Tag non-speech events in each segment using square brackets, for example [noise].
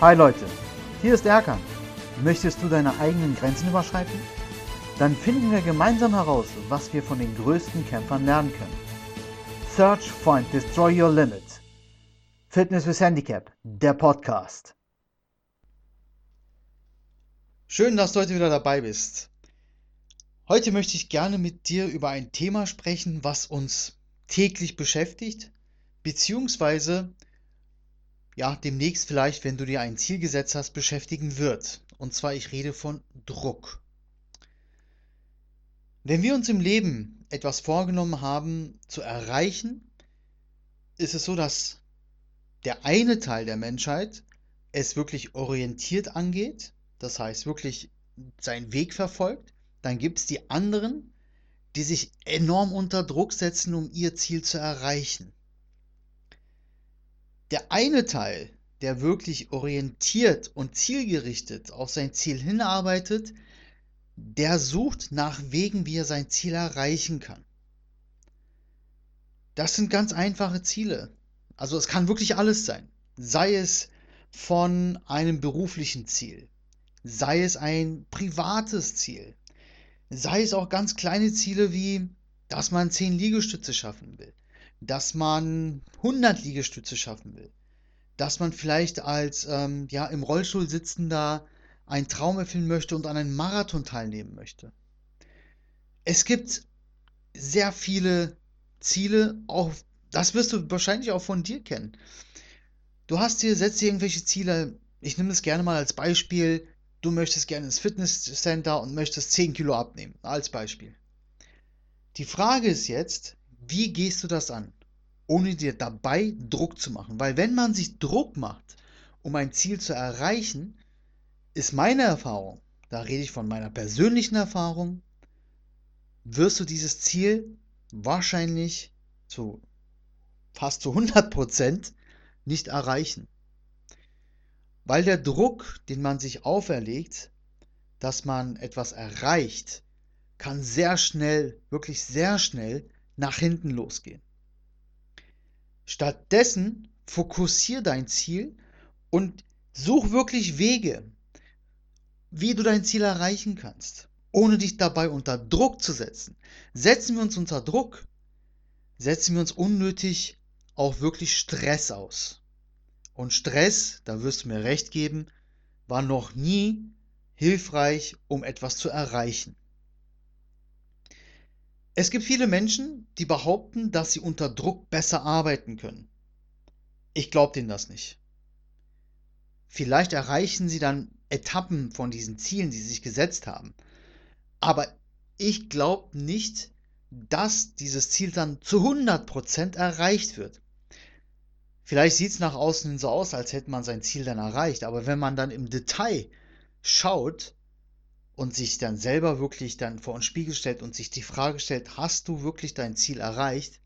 Hi Leute, hier ist Erkan. Möchtest du deine eigenen Grenzen überschreiten? Dann finden wir gemeinsam heraus, was wir von den größten Kämpfern lernen können. Search, Find, Destroy Your Limit. Fitness with Handicap, der Podcast. Schön, dass du heute wieder dabei bist. Heute möchte ich gerne mit dir über ein Thema sprechen, was uns täglich beschäftigt, beziehungsweise ja, demnächst vielleicht, wenn du dir ein Ziel gesetzt hast, beschäftigen wird. Und zwar, ich rede von Druck. Wenn wir uns im Leben etwas vorgenommen haben zu erreichen, ist es so, dass der eine Teil der Menschheit es wirklich orientiert angeht das heißt wirklich seinen Weg verfolgt. Dann gibt es die anderen, die sich enorm unter Druck setzen, um ihr Ziel zu erreichen. Der eine Teil, der wirklich orientiert und zielgerichtet auf sein Ziel hinarbeitet, der sucht nach Wegen, wie er sein Ziel erreichen kann. Das sind ganz einfache Ziele. Also es kann wirklich alles sein. Sei es von einem beruflichen Ziel, sei es ein privates Ziel, sei es auch ganz kleine Ziele wie, dass man 10 Liegestütze schaffen will, dass man 100 Liegestütze schaffen will, dass man vielleicht als ähm, ja, im Rollstuhl sitzender einen Traum erfüllen möchte und an einem Marathon teilnehmen möchte. Es gibt sehr viele Ziele, auch das wirst du wahrscheinlich auch von dir kennen. Du hast dir, setzt dir irgendwelche Ziele, ich nehme das gerne mal als Beispiel, du möchtest gerne ins Fitnesscenter und möchtest 10 Kilo abnehmen, als Beispiel. Die Frage ist jetzt, wie gehst du das an, ohne dir dabei Druck zu machen? Weil wenn man sich Druck macht, um ein Ziel zu erreichen, ist meine Erfahrung, da rede ich von meiner persönlichen Erfahrung, wirst du dieses Ziel wahrscheinlich zu fast zu 100% nicht erreichen. Weil der Druck, den man sich auferlegt, dass man etwas erreicht, kann sehr schnell, wirklich sehr schnell nach hinten losgehen. Stattdessen fokussiere dein Ziel und such wirklich Wege, wie du dein Ziel erreichen kannst, ohne dich dabei unter Druck zu setzen. Setzen wir uns unter Druck, setzen wir uns unnötig auch wirklich Stress aus. Und Stress, da wirst du mir recht geben, war noch nie hilfreich, um etwas zu erreichen. Es gibt viele Menschen, die behaupten, dass sie unter Druck besser arbeiten können. Ich glaube denen das nicht. Vielleicht erreichen sie dann Etappen von diesen Zielen, die sie sich gesetzt haben. Aber ich glaube nicht, dass dieses Ziel dann zu 100% erreicht wird. Vielleicht sieht es nach außen so aus, als hätte man sein Ziel dann erreicht, aber wenn man dann im Detail schaut und sich dann selber wirklich dann vor einen Spiegel stellt und sich die Frage stellt, hast du wirklich dein Ziel erreicht?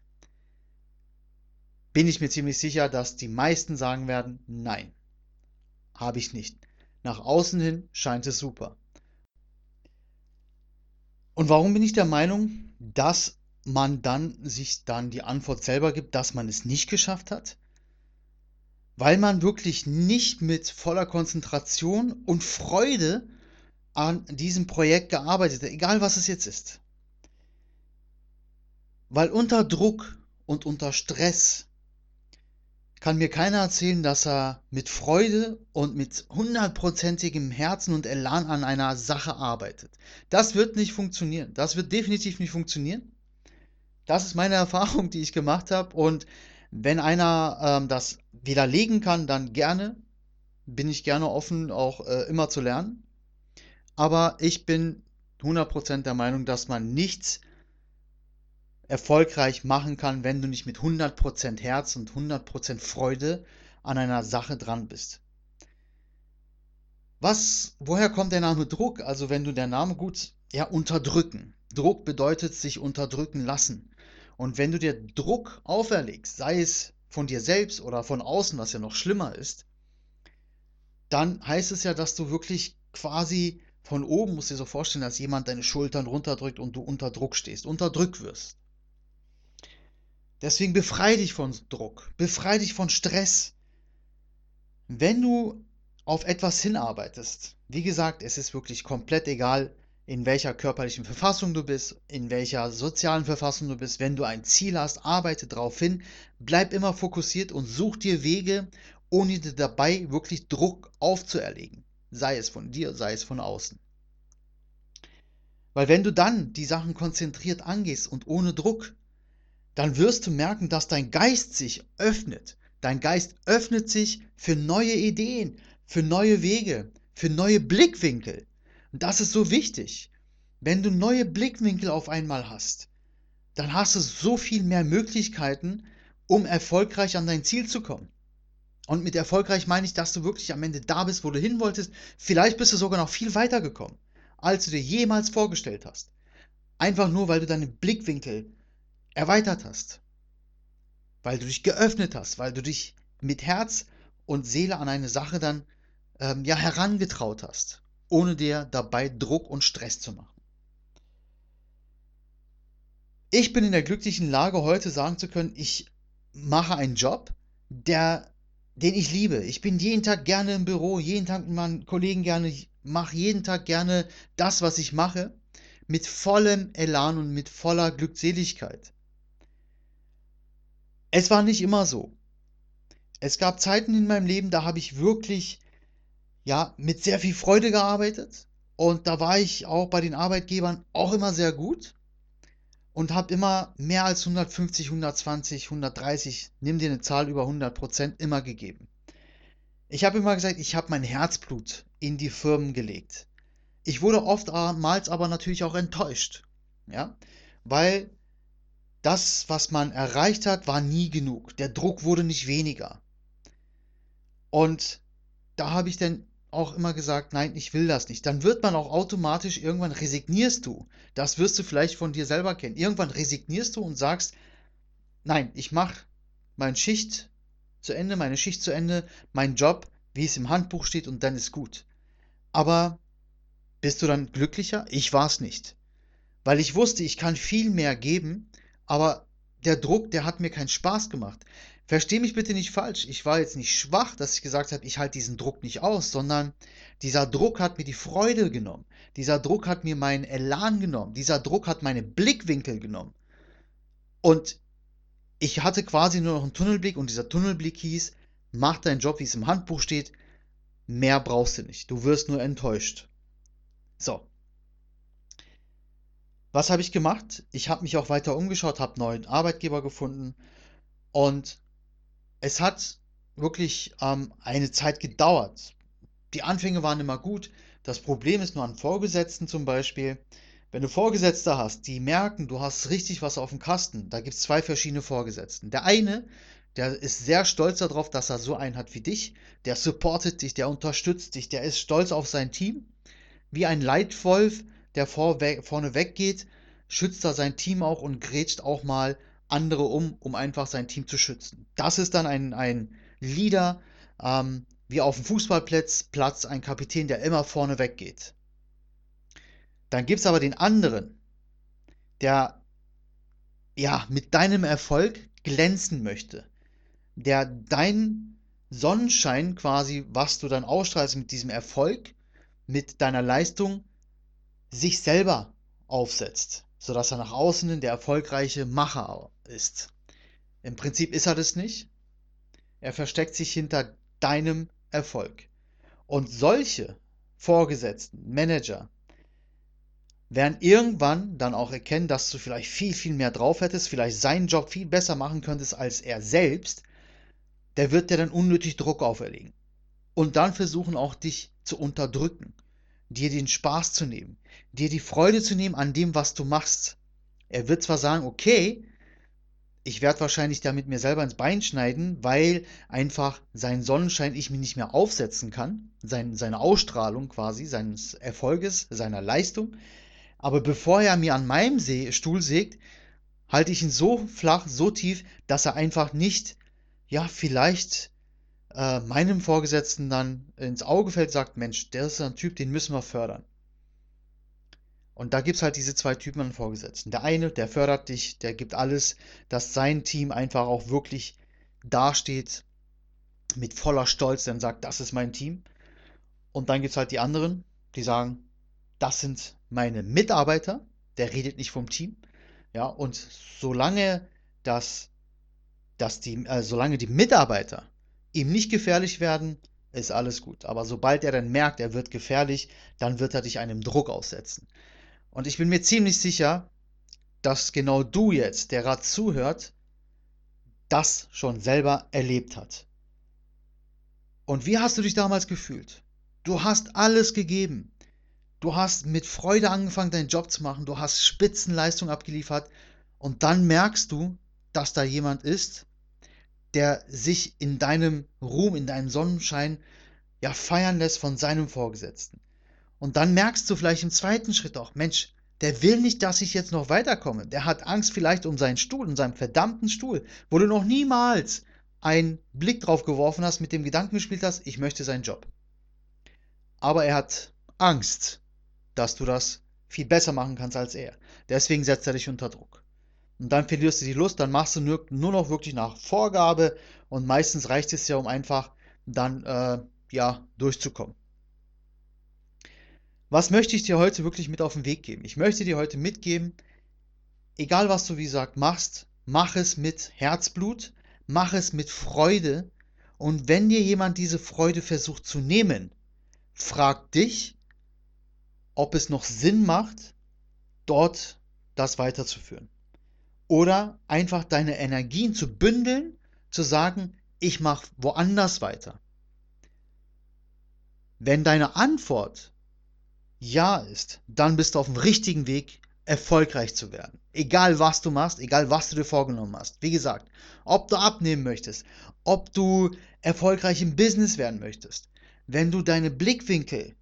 Bin ich mir ziemlich sicher, dass die meisten sagen werden, nein, habe ich nicht. Nach außen hin scheint es super. Und warum bin ich der Meinung, dass man dann sich dann die Antwort selber gibt, dass man es nicht geschafft hat? weil man wirklich nicht mit voller Konzentration und Freude an diesem Projekt gearbeitet hat, egal was es jetzt ist. Weil unter Druck und unter Stress kann mir keiner erzählen, dass er mit Freude und mit hundertprozentigem Herzen und Elan an einer Sache arbeitet. Das wird nicht funktionieren. Das wird definitiv nicht funktionieren. Das ist meine [laughs] Erfahrung, die ich gemacht habe. Und wenn einer ähm, das widerlegen kann, dann gerne. Bin ich gerne offen, auch äh, immer zu lernen. Aber ich bin 100% der Meinung, dass man nichts erfolgreich machen kann, wenn du nicht mit 100% Herz und 100% Freude an einer Sache dran bist. Was, woher kommt der Name Druck? Also wenn du der Name gut, ja, unterdrücken. Druck bedeutet sich unterdrücken lassen. Und wenn du dir Druck auferlegst, sei es von dir selbst oder von außen, was ja noch schlimmer ist, dann heißt es ja, dass du wirklich quasi von oben, musst dir so vorstellen, dass jemand deine Schultern runterdrückt und du unter Druck stehst, unter Druck wirst. Deswegen befreie dich von Druck, befreie dich von Stress. Wenn du auf etwas hinarbeitest, wie gesagt, es ist wirklich komplett egal, in welcher körperlichen Verfassung du bist, in welcher sozialen Verfassung du bist. Wenn du ein Ziel hast, arbeite darauf hin, bleib immer fokussiert und such dir Wege, ohne dir dabei wirklich Druck aufzuerlegen. Sei es von dir, sei es von außen. Weil wenn du dann die Sachen konzentriert angehst und ohne Druck, dann wirst du merken, dass dein Geist sich öffnet. Dein Geist öffnet sich für neue Ideen, für neue Wege, für neue Blickwinkel. Und das ist so wichtig. Wenn du neue Blickwinkel auf einmal hast, dann hast du so viel mehr Möglichkeiten, um erfolgreich an dein Ziel zu kommen. Und mit erfolgreich meine ich, dass du wirklich am Ende da bist, wo du hin wolltest. Vielleicht bist du sogar noch viel weiter gekommen, als du dir jemals vorgestellt hast. Einfach nur, weil du deine Blickwinkel erweitert hast. Weil du dich geöffnet hast, weil du dich mit Herz und Seele an eine Sache dann ähm, ja herangetraut hast ohne dir dabei Druck und Stress zu machen. Ich bin in der glücklichen Lage, heute sagen zu können, ich mache einen Job, der, den ich liebe. Ich bin jeden Tag gerne im Büro, jeden Tag mit meinen Kollegen gerne, ich mache jeden Tag gerne das, was ich mache, mit vollem Elan und mit voller Glückseligkeit. Es war nicht immer so. Es gab Zeiten in meinem Leben, da habe ich wirklich ja, mit sehr viel Freude gearbeitet. Und da war ich auch bei den Arbeitgebern auch immer sehr gut und habe immer mehr als 150, 120, 130, nimm dir eine Zahl über 100 Prozent immer gegeben. Ich habe immer gesagt, ich habe mein Herzblut in die Firmen gelegt. Ich wurde oftmals aber natürlich auch enttäuscht, ja, weil das, was man erreicht hat, war nie genug. Der Druck wurde nicht weniger. Und da habe ich dann auch immer gesagt, nein, ich will das nicht. Dann wird man auch automatisch, irgendwann resignierst du. Das wirst du vielleicht von dir selber kennen. Irgendwann resignierst du und sagst, nein, ich mache meine Schicht zu Ende, meine Schicht zu Ende, meinen Job, wie es im Handbuch steht und dann ist gut. Aber bist du dann glücklicher? Ich war es nicht. Weil ich wusste, ich kann viel mehr geben, aber der Druck, der hat mir keinen Spaß gemacht. Versteh mich bitte nicht falsch. Ich war jetzt nicht schwach, dass ich gesagt habe, ich halte diesen Druck nicht aus, sondern dieser Druck hat mir die Freude genommen. Dieser Druck hat mir meinen Elan genommen. Dieser Druck hat meine Blickwinkel genommen. Und ich hatte quasi nur noch einen Tunnelblick und dieser Tunnelblick hieß, mach deinen Job, wie es im Handbuch steht. Mehr brauchst du nicht. Du wirst nur enttäuscht. So. Was habe ich gemacht? Ich habe mich auch weiter umgeschaut, habe neuen Arbeitgeber gefunden und es hat wirklich ähm, eine Zeit gedauert. Die Anfänge waren immer gut. Das Problem ist nur an Vorgesetzten zum Beispiel. Wenn du Vorgesetzte hast, die merken, du hast richtig was auf dem Kasten, da gibt es zwei verschiedene Vorgesetzten. Der eine, der ist sehr stolz darauf, dass er so einen hat wie dich, der supportet dich, der unterstützt dich, der ist stolz auf sein Team. Wie ein Leitwolf, der vorne weggeht, schützt er sein Team auch und grätscht auch mal andere um, um einfach sein Team zu schützen. Das ist dann ein, ein Leader, ähm, wie auf dem Fußballplatz, Platz, ein Kapitän, der immer vorne weggeht. Dann gibt es aber den anderen, der ja mit deinem Erfolg glänzen möchte, der dein Sonnenschein quasi, was du dann ausstrahlst mit diesem Erfolg, mit deiner Leistung, sich selber aufsetzt sodass er nach außen der erfolgreiche Macher ist. Im Prinzip ist er das nicht. Er versteckt sich hinter deinem Erfolg. Und solche Vorgesetzten, Manager, werden irgendwann dann auch erkennen, dass du vielleicht viel, viel mehr drauf hättest, vielleicht seinen Job viel besser machen könntest als er selbst, der wird dir dann unnötig Druck auferlegen. Und dann versuchen auch dich zu unterdrücken dir den Spaß zu nehmen, dir die Freude zu nehmen an dem, was du machst. Er wird zwar sagen, okay, ich werde wahrscheinlich damit mir selber ins Bein schneiden, weil einfach sein Sonnenschein ich mir nicht mehr aufsetzen kann, sein, seine Ausstrahlung quasi, seines Erfolges, seiner Leistung. Aber bevor er mir an meinem See Stuhl sägt, halte ich ihn so flach, so tief, dass er einfach nicht, ja, vielleicht äh, meinem Vorgesetzten dann ins Auge fällt, sagt, Mensch, der ist ein Typ, den müssen wir fördern. Und da gibt es halt diese zwei Typen an Vorgesetzten. Der eine, der fördert dich, der gibt alles, dass sein Team einfach auch wirklich dasteht mit voller Stolz, dann sagt, das ist mein Team. Und dann gibt es halt die anderen, die sagen, das sind meine Mitarbeiter, der redet nicht vom Team. Ja, und solange das, dass die, äh, solange die Mitarbeiter ihm nicht gefährlich werden, ist alles gut. Aber sobald er dann merkt, er wird gefährlich, dann wird er dich einem Druck aussetzen. Und ich bin mir ziemlich sicher, dass genau du jetzt, der gerade zuhört, das schon selber erlebt hat. Und wie hast du dich damals gefühlt? Du hast alles gegeben. Du hast mit Freude angefangen, deinen Job zu machen. Du hast Spitzenleistung abgeliefert. Und dann merkst du, dass da jemand ist, der sich in deinem Ruhm, in deinem Sonnenschein ja feiern lässt von seinem Vorgesetzten. Und dann merkst du vielleicht im zweiten Schritt auch, Mensch, der will nicht, dass ich jetzt noch weiterkomme. Der hat Angst vielleicht um seinen Stuhl, um seinen verdammten Stuhl, wo du noch niemals einen Blick drauf geworfen hast, mit dem Gedanken gespielt hast, ich möchte seinen Job. Aber er hat Angst, dass du das viel besser machen kannst als er. Deswegen setzt er dich unter Druck. Und dann verlierst du die Lust, dann machst du nur, nur noch wirklich nach Vorgabe und meistens reicht es ja, um einfach dann äh, ja durchzukommen. Was möchte ich dir heute wirklich mit auf den Weg geben? Ich möchte dir heute mitgeben, egal was du wie gesagt machst, mach es mit Herzblut, mach es mit Freude und wenn dir jemand diese Freude versucht zu nehmen, frag dich, ob es noch Sinn macht, dort das weiterzuführen. Oder einfach deine Energien zu bündeln, zu sagen, ich mache woanders weiter. Wenn deine Antwort ja ist, dann bist du auf dem richtigen Weg, erfolgreich zu werden. Egal was du machst, egal was du dir vorgenommen hast. Wie gesagt, ob du abnehmen möchtest, ob du erfolgreich im Business werden möchtest, wenn du deine Blickwinkel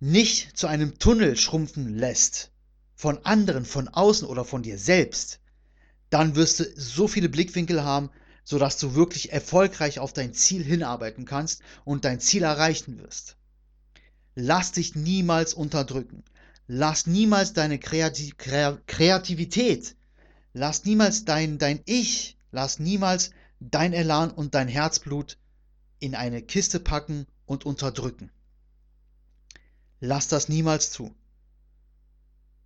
nicht zu einem Tunnel schrumpfen lässt, von anderen, von außen oder von dir selbst, dann wirst du so viele Blickwinkel haben, sodass du wirklich erfolgreich auf dein Ziel hinarbeiten kannst und dein Ziel erreichen wirst. Lass dich niemals unterdrücken. Lass niemals deine Kreativ Kreativität, lass niemals dein, dein Ich, lass niemals dein Elan und dein Herzblut in eine Kiste packen und unterdrücken. Lass das niemals zu.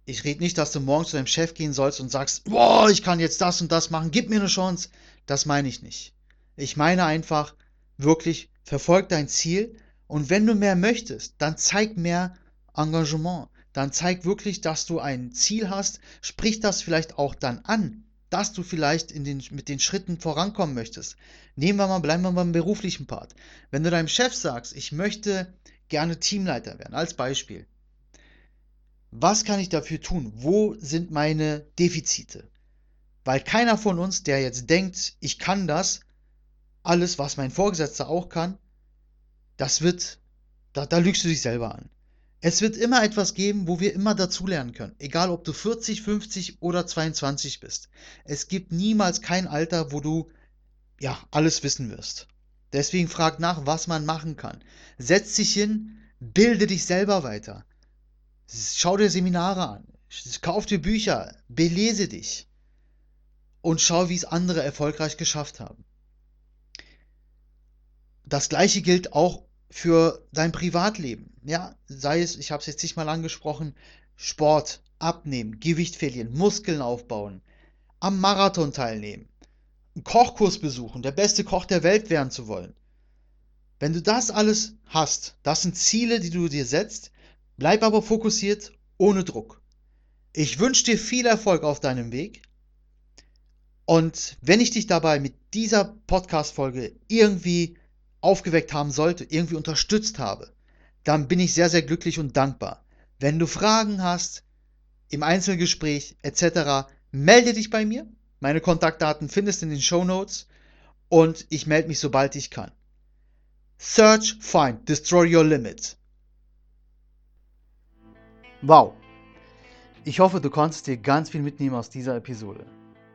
Ich rede nicht, dass du morgen zu deinem Chef gehen sollst und sagst, boah, ich kann jetzt das und das machen, gib mir eine Chance. Das meine ich nicht. Ich meine einfach, wirklich, verfolg dein Ziel und wenn du mehr möchtest, dann zeig mehr Engagement. Dann zeig wirklich, dass du ein Ziel hast. Sprich das vielleicht auch dann an, dass du vielleicht in den, mit den Schritten vorankommen möchtest. Nehmen wir mal, bleiben wir mal beim beruflichen Part. Wenn du deinem Chef sagst, ich möchte gerne Teamleiter werden, als Beispiel. Was kann ich dafür tun? Wo sind meine Defizite? Weil keiner von uns, der jetzt denkt, ich kann das, alles, was mein Vorgesetzter auch kann, das wird, da, da lügst du dich selber an. Es wird immer etwas geben, wo wir immer dazulernen können. Egal, ob du 40, 50 oder 22 bist. Es gibt niemals kein Alter, wo du ja alles wissen wirst. Deswegen frag nach, was man machen kann. Setz dich hin, bilde dich selber weiter. Schau dir Seminare an, kauf dir Bücher, belese dich und schau, wie es andere erfolgreich geschafft haben. Das gleiche gilt auch für dein Privatleben. Ja, sei es, ich habe es jetzt nicht mal angesprochen, Sport, abnehmen, Gewicht verlieren, Muskeln aufbauen, am Marathon teilnehmen, einen Kochkurs besuchen, der beste Koch der Welt werden zu wollen. Wenn du das alles hast, das sind Ziele, die du dir setzt, bleib aber fokussiert, ohne Druck. Ich wünsche dir viel Erfolg auf deinem Weg. Und wenn ich dich dabei mit dieser Podcast-Folge irgendwie aufgeweckt haben sollte, irgendwie unterstützt habe, dann bin ich sehr, sehr glücklich und dankbar. Wenn du Fragen hast, im Einzelgespräch etc., melde dich bei mir. Meine Kontaktdaten findest du in den Show Notes und ich melde mich, sobald ich kann. Search, find, destroy your limits. Wow. Ich hoffe, du konntest dir ganz viel mitnehmen aus dieser Episode.